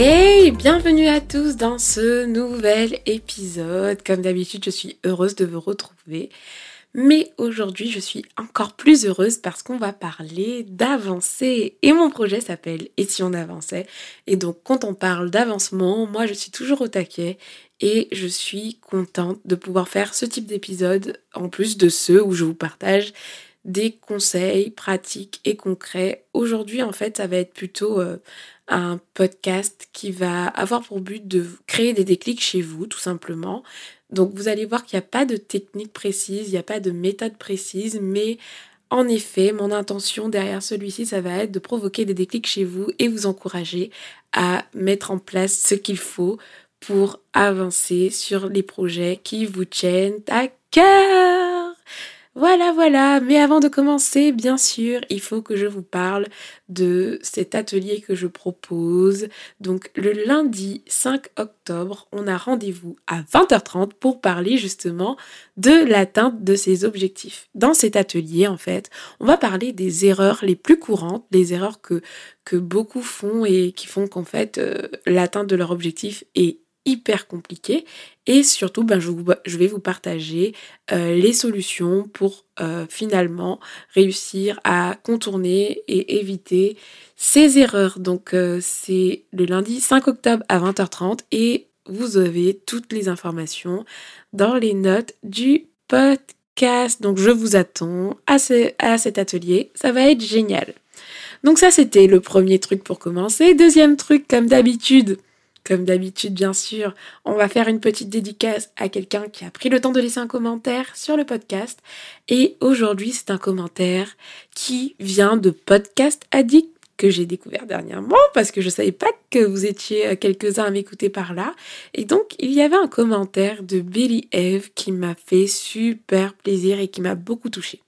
Hey, bienvenue à tous dans ce nouvel épisode. Comme d'habitude, je suis heureuse de vous retrouver. Mais aujourd'hui, je suis encore plus heureuse parce qu'on va parler d'avancer. Et mon projet s'appelle Et si on avançait? Et donc, quand on parle d'avancement, moi, je suis toujours au taquet et je suis contente de pouvoir faire ce type d'épisode en plus de ceux où je vous partage des conseils pratiques et concrets. Aujourd'hui, en fait, ça va être plutôt euh, un podcast qui va avoir pour but de créer des déclics chez vous, tout simplement. Donc vous allez voir qu'il n'y a pas de technique précise, il n'y a pas de méthode précise, mais en effet, mon intention derrière celui-ci, ça va être de provoquer des déclics chez vous et vous encourager à mettre en place ce qu'il faut pour avancer sur les projets qui vous tiennent à cœur. Voilà, voilà. Mais avant de commencer, bien sûr, il faut que je vous parle de cet atelier que je propose. Donc, le lundi 5 octobre, on a rendez-vous à 20h30 pour parler justement de l'atteinte de ces objectifs. Dans cet atelier, en fait, on va parler des erreurs les plus courantes, des erreurs que, que beaucoup font et qui font qu'en fait, euh, l'atteinte de leur objectif est hyper compliqué et surtout ben, je, vais vous partager euh, les solutions pour euh, finalement réussir à contourner et éviter ces erreurs. Donc euh, c'est le lundi 5 octobre à 20h30 et vous avez toutes les informations dans les notes du podcast. Donc je vous attends à cet atelier, ça va être génial. Donc ça c'était le premier truc pour commencer. Deuxième truc comme d'habitude, comme d'habitude, bien sûr, on va faire une petite dédicace à quelqu'un qui a pris le temps de laisser un commentaire sur le podcast. Et aujourd'hui, c'est un commentaire qui vient de Podcast Addict que j'ai découvert dernièrement parce que je savais pas que vous étiez quelques-uns à m'écouter par là. Et donc, il y avait un commentaire de Billy Eve qui m'a fait super plaisir et qui m'a beaucoup touché.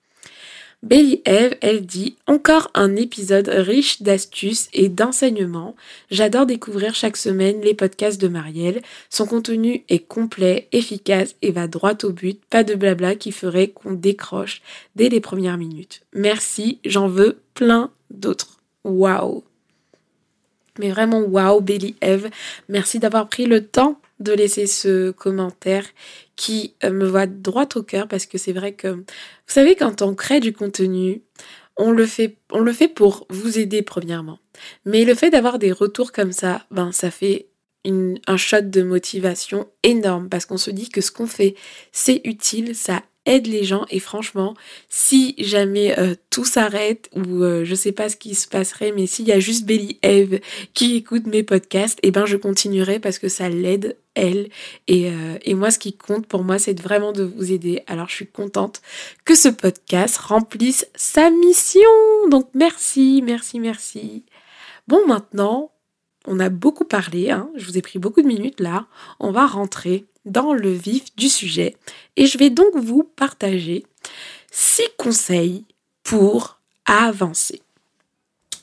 Belly Eve, elle dit Encore un épisode riche d'astuces et d'enseignements. J'adore découvrir chaque semaine les podcasts de Marielle. Son contenu est complet, efficace et va droit au but. Pas de blabla qui ferait qu'on décroche dès les premières minutes. Merci, j'en veux plein d'autres. Waouh! Mais vraiment, waouh, Belly Eve. Merci d'avoir pris le temps de laisser ce commentaire qui euh, me va droit au cœur parce que c'est vrai que, vous savez, quand on crée du contenu, on le fait, on le fait pour vous aider premièrement. Mais le fait d'avoir des retours comme ça, ben, ça fait un shot de motivation énorme parce qu'on se dit que ce qu'on fait, c'est utile, ça aide les gens et franchement, si jamais euh, tout s'arrête ou euh, je sais pas ce qui se passerait, mais s'il y a juste Belly Eve qui écoute mes podcasts, et eh ben je continuerai parce que ça l'aide elle et, euh, et moi ce qui compte pour moi c'est vraiment de vous aider. Alors je suis contente que ce podcast remplisse sa mission. Donc merci, merci, merci. Bon maintenant, on a beaucoup parlé, hein, je vous ai pris beaucoup de minutes là, on va rentrer dans le vif du sujet et je vais donc vous partager six conseils pour avancer.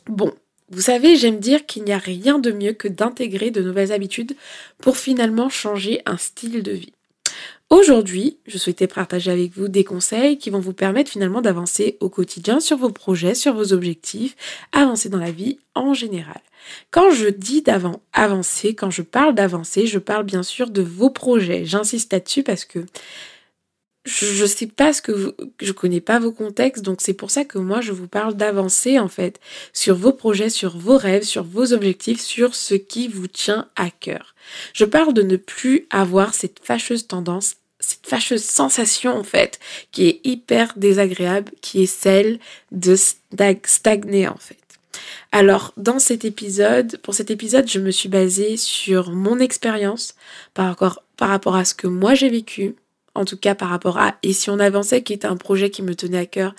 Bon, vous savez, j'aime dire qu'il n'y a rien de mieux que d'intégrer de nouvelles habitudes pour finalement changer un style de vie. Aujourd'hui, je souhaitais partager avec vous des conseils qui vont vous permettre finalement d'avancer au quotidien sur vos projets, sur vos objectifs, avancer dans la vie en général. Quand je dis d'avant avancer, quand je parle d'avancer, je parle bien sûr de vos projets. J'insiste là-dessus parce que je ne sais pas ce que vous, je connais pas vos contextes, donc c'est pour ça que moi je vous parle d'avancer en fait sur vos projets, sur vos rêves, sur vos objectifs, sur ce qui vous tient à cœur. Je parle de ne plus avoir cette fâcheuse tendance, cette fâcheuse sensation en fait, qui est hyper désagréable, qui est celle de stagner en fait. Alors, dans cet épisode, pour cet épisode, je me suis basée sur mon expérience par rapport, par rapport à ce que moi j'ai vécu, en tout cas par rapport à Et si on avançait, qui est un projet qui me tenait à cœur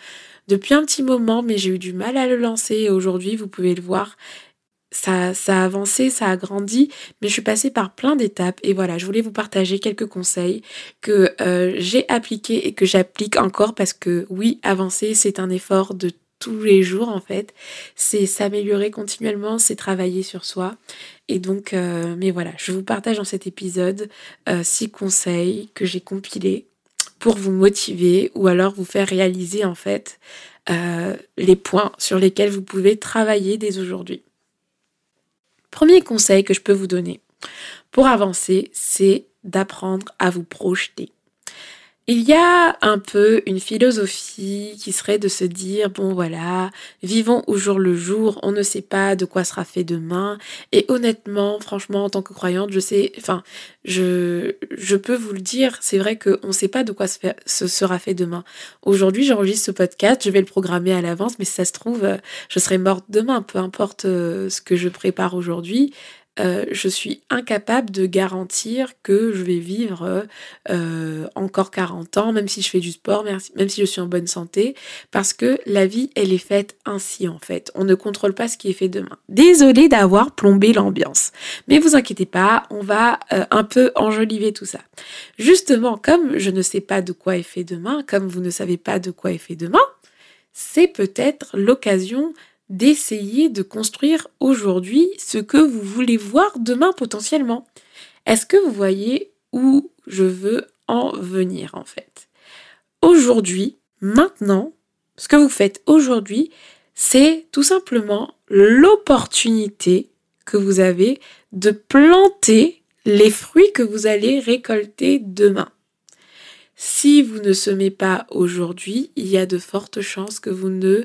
depuis un petit moment, mais j'ai eu du mal à le lancer et aujourd'hui, vous pouvez le voir, ça, ça a avancé, ça a grandi, mais je suis passée par plein d'étapes et voilà, je voulais vous partager quelques conseils que euh, j'ai appliqués et que j'applique encore parce que oui, avancer, c'est un effort de tous les jours en fait, c'est s'améliorer continuellement, c'est travailler sur soi. Et donc, euh, mais voilà, je vous partage dans cet épisode euh, six conseils que j'ai compilés pour vous motiver ou alors vous faire réaliser en fait les points sur lesquels vous pouvez travailler dès aujourd'hui. Premier conseil que je peux vous donner pour avancer, c'est d'apprendre à vous projeter. Il y a un peu une philosophie qui serait de se dire, bon voilà, vivons au jour le jour, on ne sait pas de quoi sera fait demain. Et honnêtement, franchement, en tant que croyante, je sais, enfin, je, je peux vous le dire, c'est vrai qu'on ne sait pas de quoi ce sera fait demain. Aujourd'hui, j'enregistre ce podcast, je vais le programmer à l'avance, mais si ça se trouve, je serai morte demain, peu importe euh, ce que je prépare aujourd'hui. Euh, je suis incapable de garantir que je vais vivre euh, encore 40 ans, même si je fais du sport, même si je suis en bonne santé, parce que la vie, elle est faite ainsi en fait. On ne contrôle pas ce qui est fait demain. Désolée d'avoir plombé l'ambiance, mais vous inquiétez pas, on va euh, un peu enjoliver tout ça. Justement, comme je ne sais pas de quoi est fait demain, comme vous ne savez pas de quoi est fait demain, c'est peut-être l'occasion d'essayer de construire aujourd'hui ce que vous voulez voir demain potentiellement. Est-ce que vous voyez où je veux en venir en fait? Aujourd'hui, maintenant, ce que vous faites aujourd'hui, c'est tout simplement l'opportunité que vous avez de planter les fruits que vous allez récolter demain. Si vous ne semez pas aujourd'hui, il y a de fortes chances que vous ne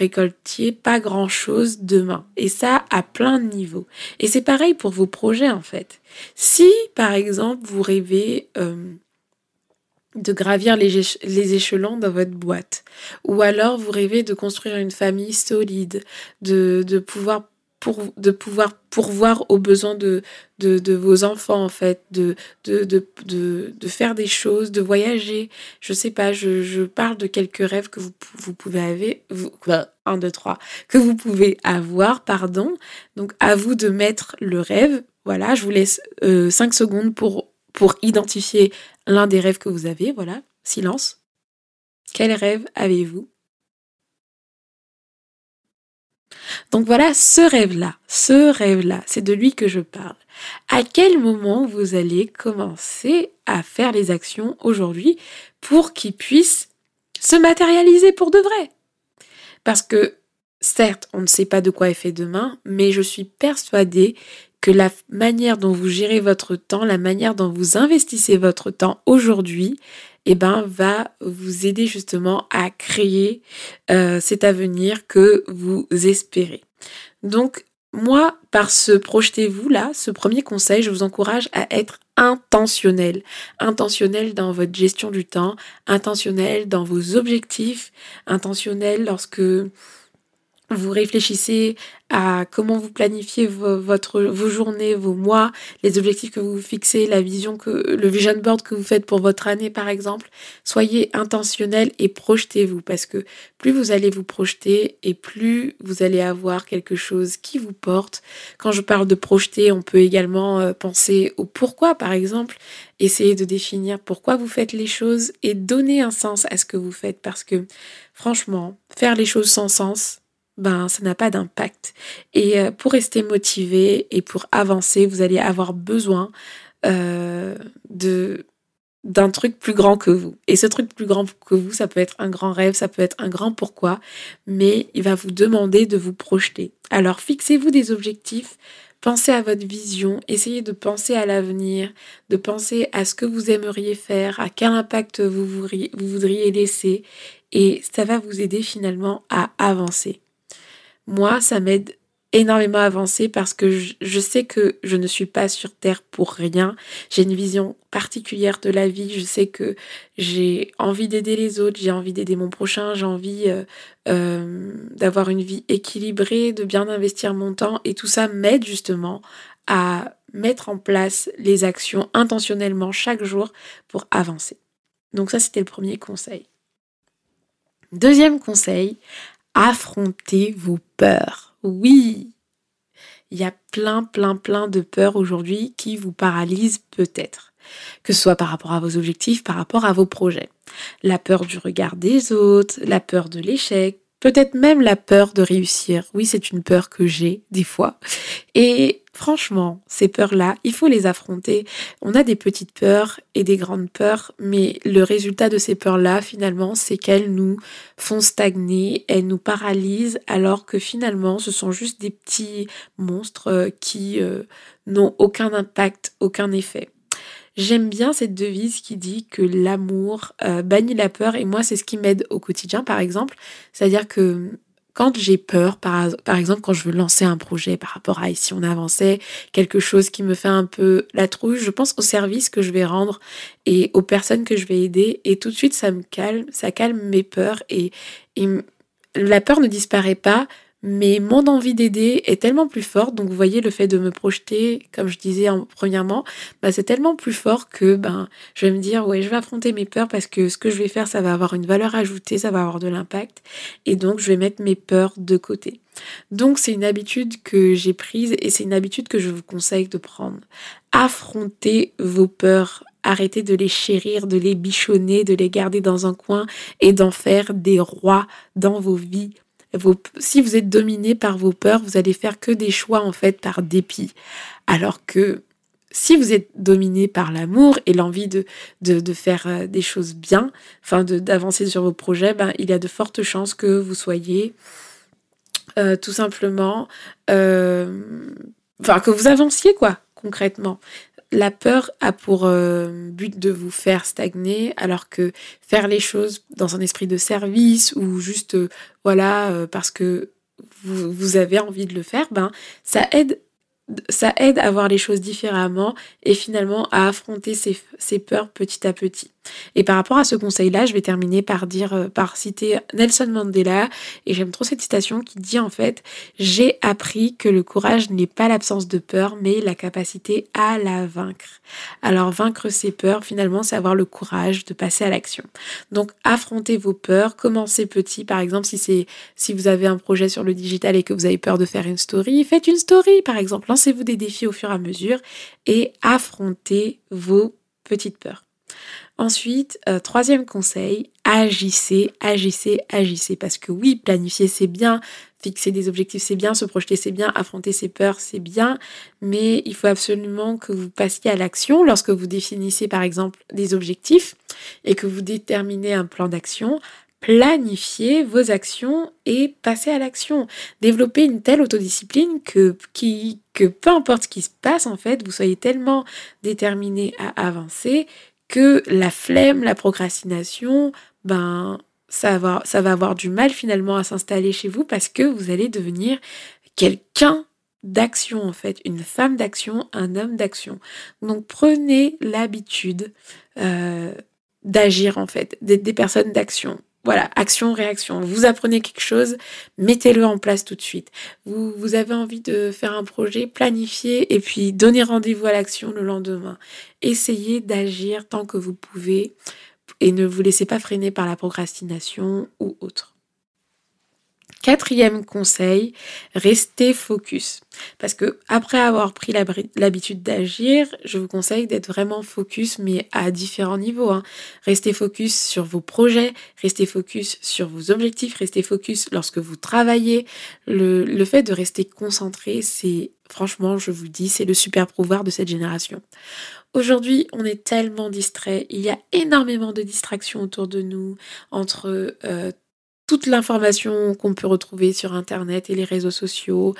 récoltiez pas grand-chose demain. Et ça à plein de niveaux. Et c'est pareil pour vos projets en fait. Si par exemple vous rêvez euh, de gravir les, les, échelons dans votre boîte, ou alors vous rêvez de construire une famille solide, de, de pouvoir pour, de pouvoir pourvoir aux besoins de, vos enfants, en fait, de, faire des choses, de voyager. Je sais pas, je, parle de quelques rêves que vous, vous pouvez avoir, un, deux, trois, que vous pouvez avoir, pardon. Donc, à vous de mettre le rêve. Voilà, je vous laisse euh, cinq secondes pour, pour identifier l'un des rêves que vous avez. Voilà, silence. Quel rêve avez-vous Donc voilà, ce rêve-là, ce rêve-là, c'est de lui que je parle. À quel moment vous allez commencer à faire les actions aujourd'hui pour qu'il puisse se matérialiser pour de vrai? Parce que certes, on ne sait pas de quoi est fait demain, mais je suis persuadée que la manière dont vous gérez votre temps, la manière dont vous investissez votre temps aujourd'hui, eh ben, va vous aider justement à créer euh, cet avenir que vous espérez. Donc, moi, par ce projetez-vous là, ce premier conseil, je vous encourage à être intentionnel. Intentionnel dans votre gestion du temps, intentionnel dans vos objectifs, intentionnel lorsque vous réfléchissez à comment vous planifiez vos, votre, vos journées, vos mois, les objectifs que vous fixez, la vision que, le vision board que vous faites pour votre année par exemple. Soyez intentionnel et projetez-vous parce que plus vous allez vous projeter et plus vous allez avoir quelque chose qui vous porte. Quand je parle de projeter, on peut également euh, penser au pourquoi par exemple. Essayez de définir pourquoi vous faites les choses et donner un sens à ce que vous faites parce que franchement, faire les choses sans sens, ben ça n'a pas d'impact. Et euh, pour rester motivé et pour avancer, vous allez avoir besoin euh, de d'un truc plus grand que vous. Et ce truc plus grand que vous, ça peut être un grand rêve, ça peut être un grand pourquoi, mais il va vous demander de vous projeter. Alors fixez-vous des objectifs, pensez à votre vision, essayez de penser à l'avenir, de penser à ce que vous aimeriez faire, à quel impact vous voudriez laisser, et ça va vous aider finalement à avancer moi, ça m'aide énormément à avancer parce que je, sais que je ne suis pas sur Terre pour rien. J'ai une vision particulière de la vie. Je sais que j'ai envie d'aider les autres, j'ai envie d'aider mon prochain, j'ai envie euh, euh, d'avoir une vie équilibrée, de bien investir mon temps. Et tout ça m'aide justement à mettre en place les actions intentionnellement chaque jour pour avancer. Donc ça, c'était le premier conseil. Deuxième conseil, affrontez vos peurs. Oui, il y a plein, plein, plein de peurs aujourd'hui qui vous paralysent peut-être. Que ce soit par rapport à vos objectifs, par rapport à vos projets. La peur du regard des autres, la peur de l'échec, peut-être même la peur de réussir. Oui, c'est une peur que j'ai des fois. Et franchement, ces peurs-là, il faut les affronter. On a des petites peurs et des grandes peurs, mais le résultat de ces peurs-là, finalement, c'est qu'elles nous font stagner, elles nous paralysent, alors que finalement, ce sont juste des petits monstres euh, qui euh, n'ont aucun impact, aucun effet. J'aime bien cette devise qui dit que l'amour euh, bannit la peur et moi c'est ce qui m'aide au quotidien par exemple. C'est-à-dire que quand j'ai peur, par, exemple quand je veux lancer un projet par rapport à si on avançait, quelque chose qui me fait un peu la trouille, je pense au service que je vais rendre et aux personnes que je vais aider et tout de suite ça me calme, ça calme mes peurs et la peur ne disparaît pas, mais mon envie d'aider est tellement plus forte. Donc, vous voyez, le fait de me projeter, comme je disais en, premièrement, bah, c'est tellement plus fort que ben, je vais me dire, ouais, je vais affronter mes peurs parce que ce que je vais faire, ça va avoir une valeur ajoutée, ça va avoir de l'impact. Et donc, je vais mettre mes peurs de côté. Donc, c'est une habitude que j'ai prise et c'est une habitude que je vous conseille de prendre. Affrontez vos peurs. Arrêtez de les chérir, de les bichonner, de les garder dans un coin et d'en faire des rois dans vos vies si vous êtes dominé par vos peurs, vous allez faire que des choix en fait par dépit. Alors que si vous êtes dominé par l'amour et l'envie de, de, faire euh, des choses bien, enfin d'avancer sur vos projets, ben, il y a de fortes chances que vous soyez euh, tout simplement, euh, enfin que vous avanciez quoi concrètement la peur a pour euh, but de vous faire stagner, alors que faire les choses dans un esprit de service ou juste, euh, voilà, euh, parce que vous, vous, avez envie de le faire, ben, ça aide ça aide à voir les choses différemment et finalement à affronter ses, peurs petit à petit. Et par rapport à ce conseil-là, je vais terminer par dire, euh, par citer Nelson Mandela, et j'aime trop cette citation qui dit en fait, j'ai appris que le courage n'est pas l'absence de peur, mais la capacité à la vaincre. Alors vaincre ses peurs, finalement, c'est avoir le courage de passer à l'action. Donc affrontez vos peurs, commencez petit, par exemple, si c'est, si vous avez un projet sur le digital et que vous avez peur de faire une story, faites une story, par exemple lancez-vous des défis au fur et à mesure et affrontez vos petites peurs. Ensuite, euh, troisième conseil, agissez, agissez, agissez. Parce que oui, planifier c'est bien, fixer des objectifs c'est bien, se projeter c'est bien, affronter ses peurs c'est bien, mais il faut absolument que vous passiez à l'action lorsque vous définissez par exemple des objectifs et que vous déterminez un plan d'action planifier vos actions et passer à l'action. Développer une telle autodiscipline que, que peu importe ce qui se passe, en fait, vous soyez tellement déterminé à avancer que la flemme, la procrastination, ben, ça va, ça va avoir du mal finalement à s'installer chez vous parce que vous allez devenir quelqu'un d'action en fait, une femme d'action, un homme d'action. Donc prenez l'habitude euh, d'agir en fait, d'être des personnes d'action. Voilà, action, réaction. Vous apprenez quelque chose, mettez-le en place tout de suite. Vous, avez envie de faire un projet, planifiez et puis donnez rendez-vous à l'action le lendemain. Essayez d'agir tant que vous pouvez et ne vous laissez pas freiner par la procrastination ou autre. Quatrième conseil, restez focus. Parce que après avoir pris l'habitude d'agir, je vous conseille d'être vraiment focus, mais à différents niveaux. Hein. Restez focus sur vos projets, restez focus sur vos objectifs, restez focus lorsque vous travaillez. Le, le fait de rester concentré, c'est franchement, je vous dis, c'est le super pouvoir de cette génération. Aujourd'hui, on est tellement distrait. Il y a énormément de distractions autour de nous, entre euh, toute l'information qu'on peut retrouver sur Internet et les réseaux sociaux,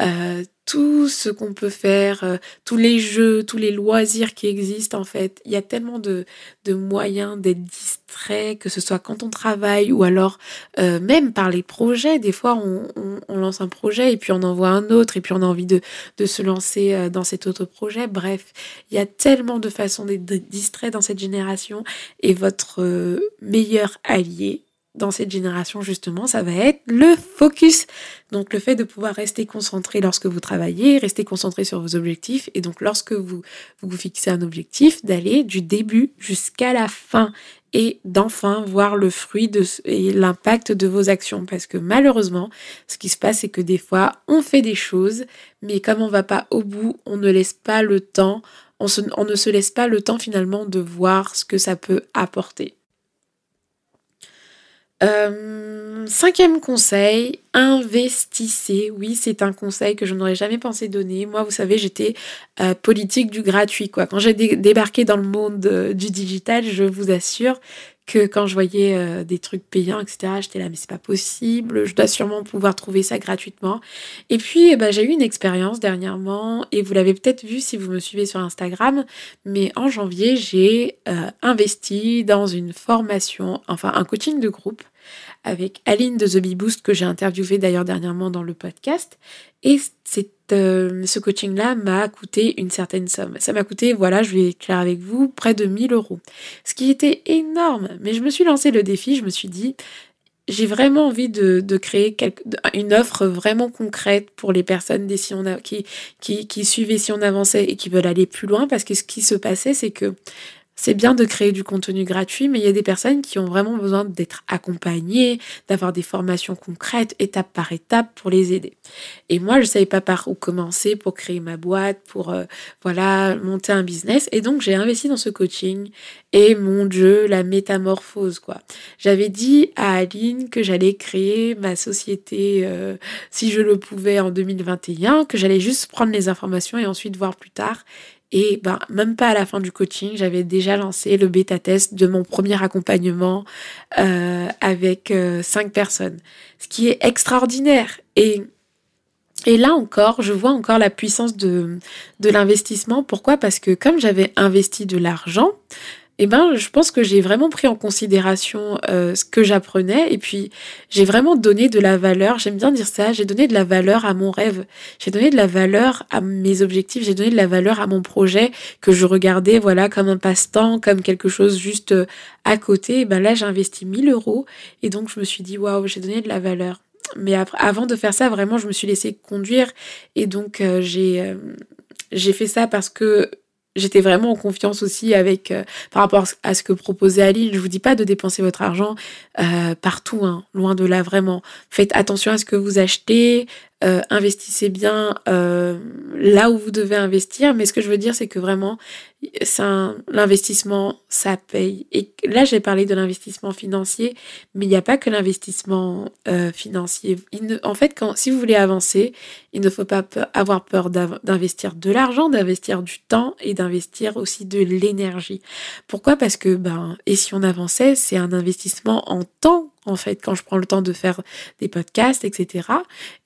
euh, tout ce qu'on peut faire, euh, tous les jeux, tous les loisirs qui existent en fait. Il y a tellement de, moyens d'être distrait, que ce soit quand on travaille ou alors euh, même par les projets. Des fois, on, on, lance un projet et puis on en voit un autre et puis on a envie de, de se lancer dans cet autre projet. Bref, il y a tellement de façons d'être distrait dans cette génération et votre meilleur allié, dans cette génération justement, ça va être le focus. Donc le fait de pouvoir rester concentré lorsque vous travaillez, rester concentré sur vos objectifs et donc lorsque vous vous, fixez un objectif, d'aller du début jusqu'à la fin et d'enfin voir le fruit et l'impact de vos actions. Parce que malheureusement, ce qui se passe, c'est que des fois, on fait des choses, mais comme on va pas au bout, on ne laisse pas le temps, on ne se laisse pas le temps finalement de voir ce que ça peut apporter. Euh, cinquième conseil, investissez. Oui, c'est un conseil que je n'aurais jamais pensé donner. Moi, vous savez, j'étais euh, politique du gratuit. Quoi. Quand j'ai débarqué dans le monde euh, du digital, je vous assure que quand je voyais des trucs payants, etc., j'étais là, mais c'est pas possible, je dois sûrement pouvoir trouver ça gratuitement. Et puis, eh ben, j'ai eu une expérience dernièrement, et vous l'avez peut-être vu si vous me suivez sur Instagram, mais en janvier, j'ai investi dans une formation, enfin un coaching de groupe avec Aline de The Bee Boost que j'ai interviewé d'ailleurs dernièrement dans le podcast. Et euh, ce coaching-là m'a coûté une certaine somme. Ça m'a coûté, voilà, je vais être clair avec vous, près de 1000 euros. Ce qui était énorme. Mais je me suis lancé le défi, je me suis dit, j'ai vraiment envie de, créer une offre vraiment concrète pour les personnes si on qui, qui, qui suivaient si on avançait et qui veulent aller plus loin. Parce que ce qui se passait, c'est que c'est bien de créer du contenu gratuit, mais il y a des personnes qui ont vraiment besoin d'être accompagnées, d'avoir des formations concrètes, étape par étape, pour les aider. Et moi, je ne savais pas par où commencer pour créer ma boîte, pour euh, voilà monter un business. Et donc, j'ai investi dans ce coaching. Et mon Dieu, la métamorphose, quoi. J'avais dit à Aline que j'allais créer ma société, euh, si je le pouvais, en 2021, que j'allais juste prendre les informations et ensuite voir plus tard. Et ben, même pas à la fin du coaching, j'avais déjà lancé le bêta test de mon premier accompagnement euh, avec euh, cinq personnes, ce qui est extraordinaire. Et, et là encore, je vois encore la puissance de, de l'investissement. Pourquoi? Parce que comme j'avais investi de l'argent, eh ben, je pense que j'ai vraiment pris en considération euh, ce que j'apprenais et puis j'ai vraiment donné de la valeur, j'aime bien dire ça, j'ai donné de la valeur à mon rêve, j'ai donné de la valeur à mes objectifs, j'ai donné de la valeur à mon projet que je regardais voilà comme un passe-temps, comme quelque chose juste euh, à côté. Ben là, j'ai investi 1000 euros et donc je me suis dit waouh, j'ai donné de la valeur. Mais avant de faire ça, vraiment, je me suis laissée conduire et donc euh, j'ai j'ai fait ça parce que j'étais vraiment en confiance aussi avec euh, par rapport à ce que proposait Aline. Je vous dis pas de dépenser votre argent euh, partout, hein, loin de là vraiment. Faites attention à ce que vous achetez, euh, investissez bien euh, là où vous devez investir. Mais ce que je veux dire, c'est que vraiment, l'investissement, ça paye. Et là, j'ai parlé de l'investissement financier, mais il n'y a pas que l'investissement euh, financier. en fait, quand, si vous voulez avancer, il ne faut pas avoir peur d'investir de l'argent, d'investir du temps et d'investir aussi de l'énergie. Pourquoi? Parce que, ben, et si on avançait, c'est un investissement en temps en fait, quand je prends le temps de faire des podcasts, etc.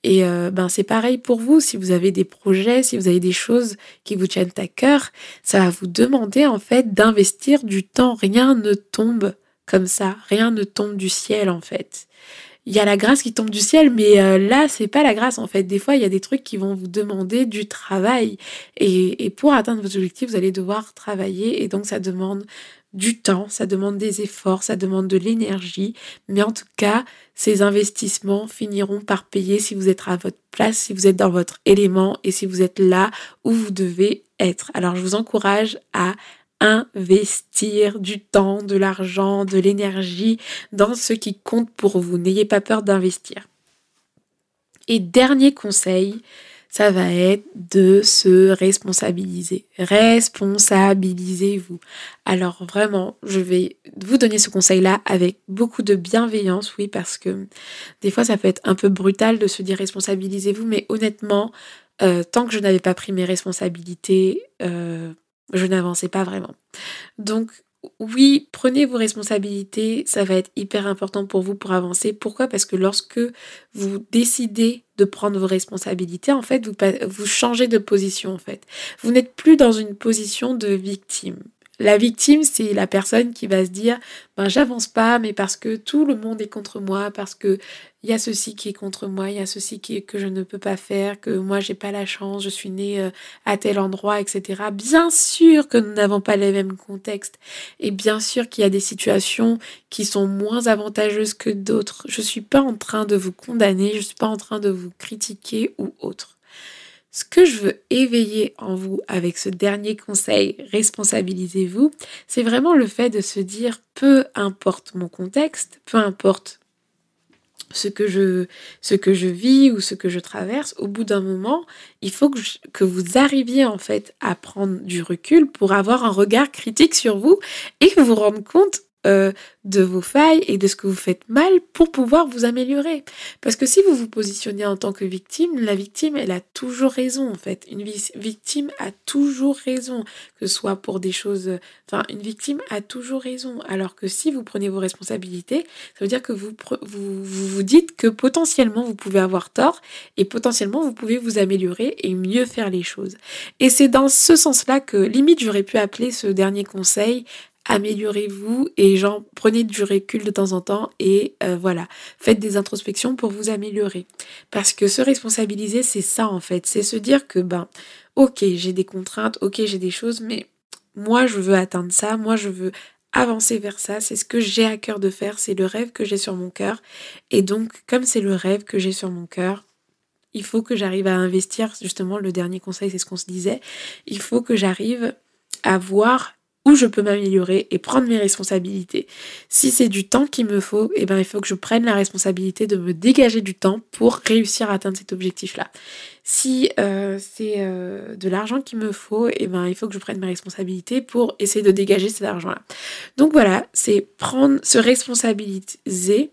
Et euh, ben c'est pareil pour vous, si vous avez des projets, si vous avez des choses qui vous tiennent à cœur, ça va vous demander en fait d'investir du temps. Rien ne tombe comme ça, rien ne tombe du ciel en fait. Il y a la grâce qui tombe du ciel, mais euh, là, c'est pas la grâce en fait. Des fois, il y a des trucs qui vont vous demander du travail. Et, et pour atteindre vos objectifs, vous allez devoir travailler. Et donc, ça demande du temps, ça demande des efforts, ça demande de l'énergie, mais en tout cas, ces investissements finiront par payer si vous êtes à votre place, si vous êtes dans votre élément et si vous êtes là où vous devez être. Alors je vous encourage à investir du temps, de l'argent, de l'énergie dans ce qui compte pour vous. N'ayez pas peur d'investir. Et dernier conseil, ça va être de se responsabiliser. Responsabilisez-vous. Alors vraiment, je vais vous donner ce conseil-là avec beaucoup de bienveillance, oui, parce que des fois ça peut être un peu brutal de se dire responsabilisez-vous, mais honnêtement, euh, tant que je n'avais pas pris mes responsabilités, euh, je n'avançais pas vraiment. Donc oui, prenez vos responsabilités, ça va être hyper important pour vous pour avancer. Pourquoi? Parce que lorsque vous décidez de prendre vos responsabilités, en fait, vous, vous changez de position, en fait. Vous n'êtes plus dans une position de victime. La victime, c'est la personne qui va se dire ben j'avance pas, mais parce que tout le monde est contre moi, parce que il y a ceci qui est contre moi, il y a ceci qui est, que je ne peux pas faire, que moi j'ai pas la chance, je suis née euh, à tel endroit, etc. Bien sûr que nous n'avons pas les mêmes contextes, et bien sûr qu'il y a des situations qui sont moins avantageuses que d'autres. Je suis pas en train de vous condamner, je suis pas en train de vous critiquer ou autre. Ce que je veux éveiller en vous avec ce dernier conseil, responsabilisez-vous, c'est vraiment le fait de se dire, peu importe mon contexte, peu importe ce que je que vis ou ce que je traverse au bout d'un moment il faut que, que vous arriviez en fait à prendre du recul pour avoir un regard critique sur vous et vous rendre compte euh, de vos failles et de ce que vous faites mal pour pouvoir vous améliorer. Parce que si vous vous positionnez en tant que victime, la victime, elle a toujours raison en fait. Une victime a toujours raison, que ce soit pour des choses... Enfin, une victime a toujours raison. Alors que si vous prenez vos responsabilités, ça veut dire que vous vous, vous, vous dites que potentiellement vous pouvez avoir tort et potentiellement vous pouvez vous améliorer et mieux faire les choses. Et c'est dans ce sens-là que limite j'aurais pu appeler ce dernier conseil améliorez-vous et genre prenez du recul de temps en temps et euh, voilà, faites des introspections pour vous améliorer. Parce que se responsabiliser, c'est ça en fait, c'est se dire que ben ok, j'ai des contraintes, ok, j'ai des choses, mais moi je veux atteindre ça, moi je veux avancer vers ça, c'est ce que j'ai à cœur de faire, c'est le rêve que j'ai sur mon cœur. Et donc, comme c'est le rêve que j'ai sur mon cœur, il faut que j'arrive à investir, justement, le dernier conseil, c'est ce qu'on se disait, il faut que j'arrive à voir je peux m'améliorer et prendre mes responsabilités. Si c'est du temps qu'il me faut, eh ben, il faut que je prenne la responsabilité de me dégager du temps pour réussir à atteindre cet objectif-là. Si euh, c'est euh, de l'argent qu'il me faut, eh ben, il faut que je prenne mes responsabilités pour essayer de dégager cet argent-là. Donc voilà, c'est prendre, se responsabiliser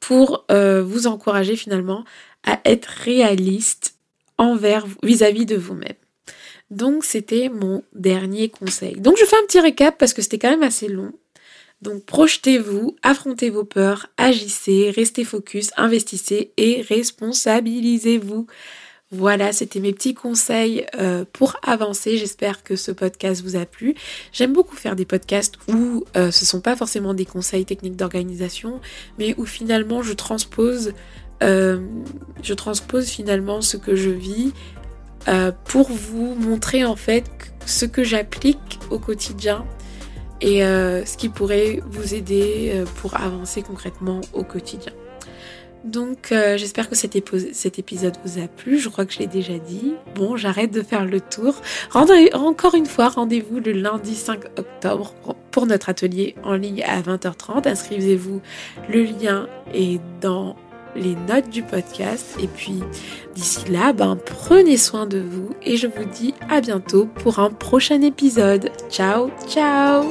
pour euh, vous encourager finalement à être réaliste envers vis-à-vis -vis de vous-même. Donc c'était mon dernier conseil. Donc je fais un petit récap parce que c'était quand même assez long. Donc projetez-vous, affrontez vos peurs, agissez, restez focus, investissez et responsabilisez-vous. Voilà, c'était mes petits conseils euh, pour avancer. J'espère que ce podcast vous a plu. J'aime beaucoup faire des podcasts où euh, ce sont pas forcément des conseils techniques d'organisation, mais où finalement je transpose, euh, je transpose finalement ce que je vis euh, pour vous montrer en fait ce que j'applique au quotidien et euh, ce qui pourrait vous aider euh, pour avancer concrètement au quotidien. Donc j'espère que cet, épisode vous a plu, je crois que je l'ai déjà dit. Bon, j'arrête de faire le tour. Rendez encore une fois, rendez-vous le lundi 5 octobre pour notre atelier en ligne à 20h30. Inscrivez-vous, le lien est dans les notes du podcast. Et puis d'ici là, ben, prenez soin de vous et je vous dis à bientôt pour un prochain épisode. Ciao, ciao